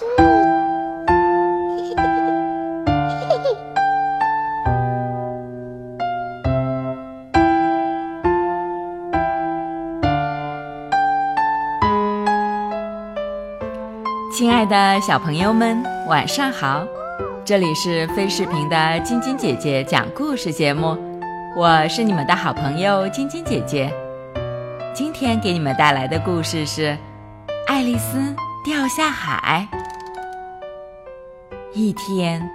亲爱的小朋友们，晚上好！这里是飞视频的晶晶姐姐讲故事节目，我是你们的好朋友晶晶姐姐。今天给你们带来的故事是《爱丽丝掉下海》。一天，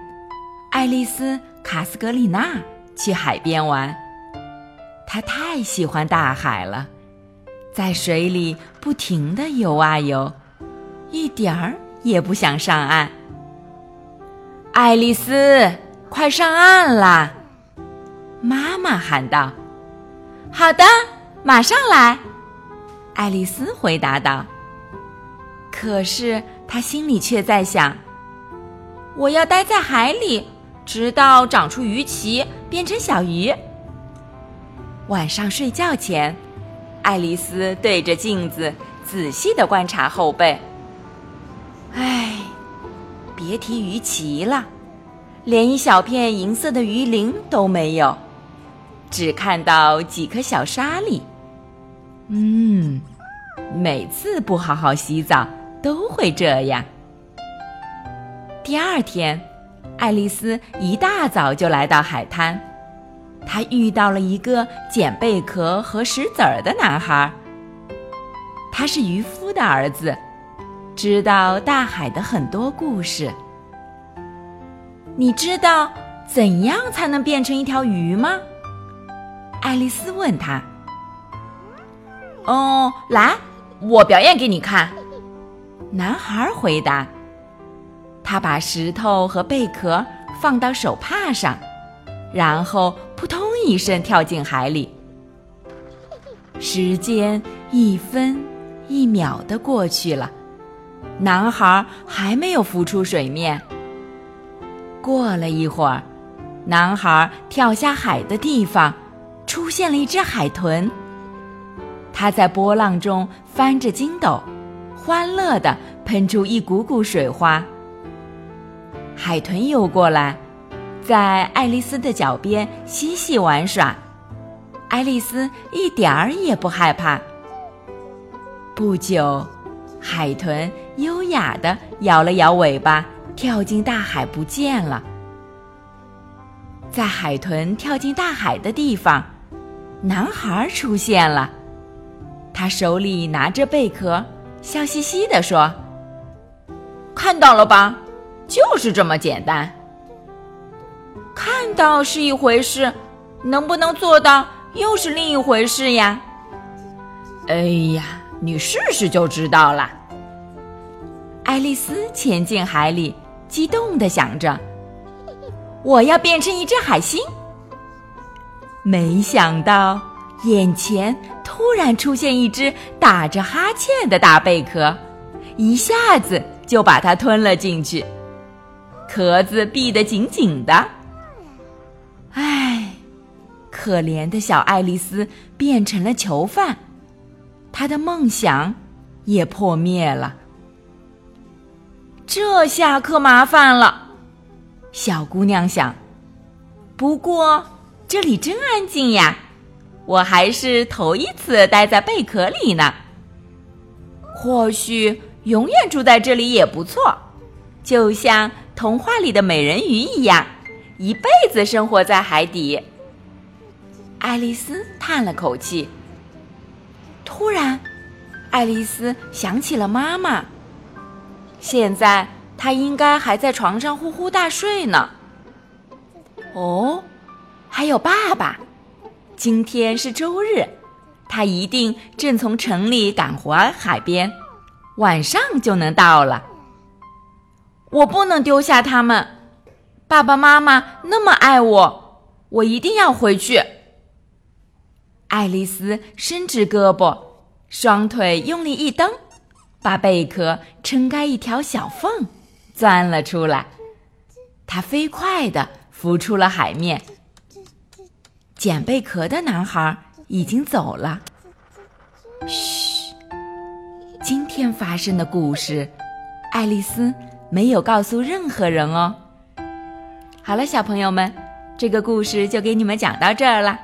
爱丽丝·卡斯格里娜去海边玩，她太喜欢大海了，在水里不停地游啊游。一点儿也不想上岸。爱丽丝，快上岸啦！妈妈喊道。“好的，马上来。”爱丽丝回答道。可是她心里却在想：“我要待在海里，直到长出鱼鳍，变成小鱼。”晚上睡觉前，爱丽丝对着镜子仔细的观察后背。唉，别提鱼鳍了，连一小片银色的鱼鳞都没有，只看到几颗小沙粒。嗯，每次不好好洗澡都会这样。第二天，爱丽丝一大早就来到海滩，她遇到了一个捡贝壳和石子儿的男孩。他是渔夫的儿子。知道大海的很多故事。你知道怎样才能变成一条鱼吗？爱丽丝问他。哦，来，我表演给你看。男孩回答。他把石头和贝壳放到手帕上，然后扑通一声跳进海里。时间一分一秒的过去了。男孩还没有浮出水面。过了一会儿，男孩跳下海的地方，出现了一只海豚。它在波浪中翻着筋斗，欢乐地喷出一股股水花。海豚游过来，在爱丽丝的脚边嬉戏玩耍。爱丽丝一点儿也不害怕。不久。海豚优雅地摇了摇尾巴，跳进大海不见了。在海豚跳进大海的地方，男孩出现了。他手里拿着贝壳，笑嘻嘻地说：“看到了吧，就是这么简单。看到是一回事，能不能做到又是另一回事呀？”哎呀！你试试就知道了。爱丽丝潜进海里，激动地想着：“我要变成一只海星。”没想到，眼前突然出现一只打着哈欠的大贝壳，一下子就把它吞了进去，壳子闭得紧紧的。唉，可怜的小爱丽丝变成了囚犯。她的梦想也破灭了，这下可麻烦了。小姑娘想，不过这里真安静呀，我还是头一次待在贝壳里呢。或许永远住在这里也不错，就像童话里的美人鱼一样，一辈子生活在海底。爱丽丝叹了口气。突然，爱丽丝想起了妈妈。现在她应该还在床上呼呼大睡呢。哦，还有爸爸，今天是周日，他一定正从城里赶回海边，晚上就能到了。我不能丢下他们，爸爸妈妈那么爱我，我一定要回去。爱丽丝伸直胳膊，双腿用力一蹬，把贝壳撑开一条小缝，钻了出来。她飞快地浮出了海面。捡贝壳的男孩已经走了。嘘，今天发生的故事，爱丽丝没有告诉任何人哦。好了，小朋友们，这个故事就给你们讲到这儿了。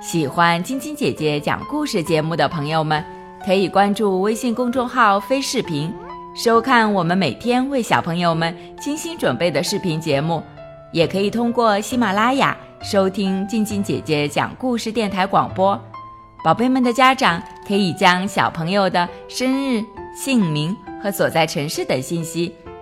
喜欢晶晶姐姐讲故事节目的朋友们，可以关注微信公众号“飞视频”，收看我们每天为小朋友们精心准备的视频节目。也可以通过喜马拉雅收听静静姐姐讲故事电台广播。宝贝们的家长可以将小朋友的生日、姓名和所在城市等信息，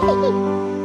Hehehe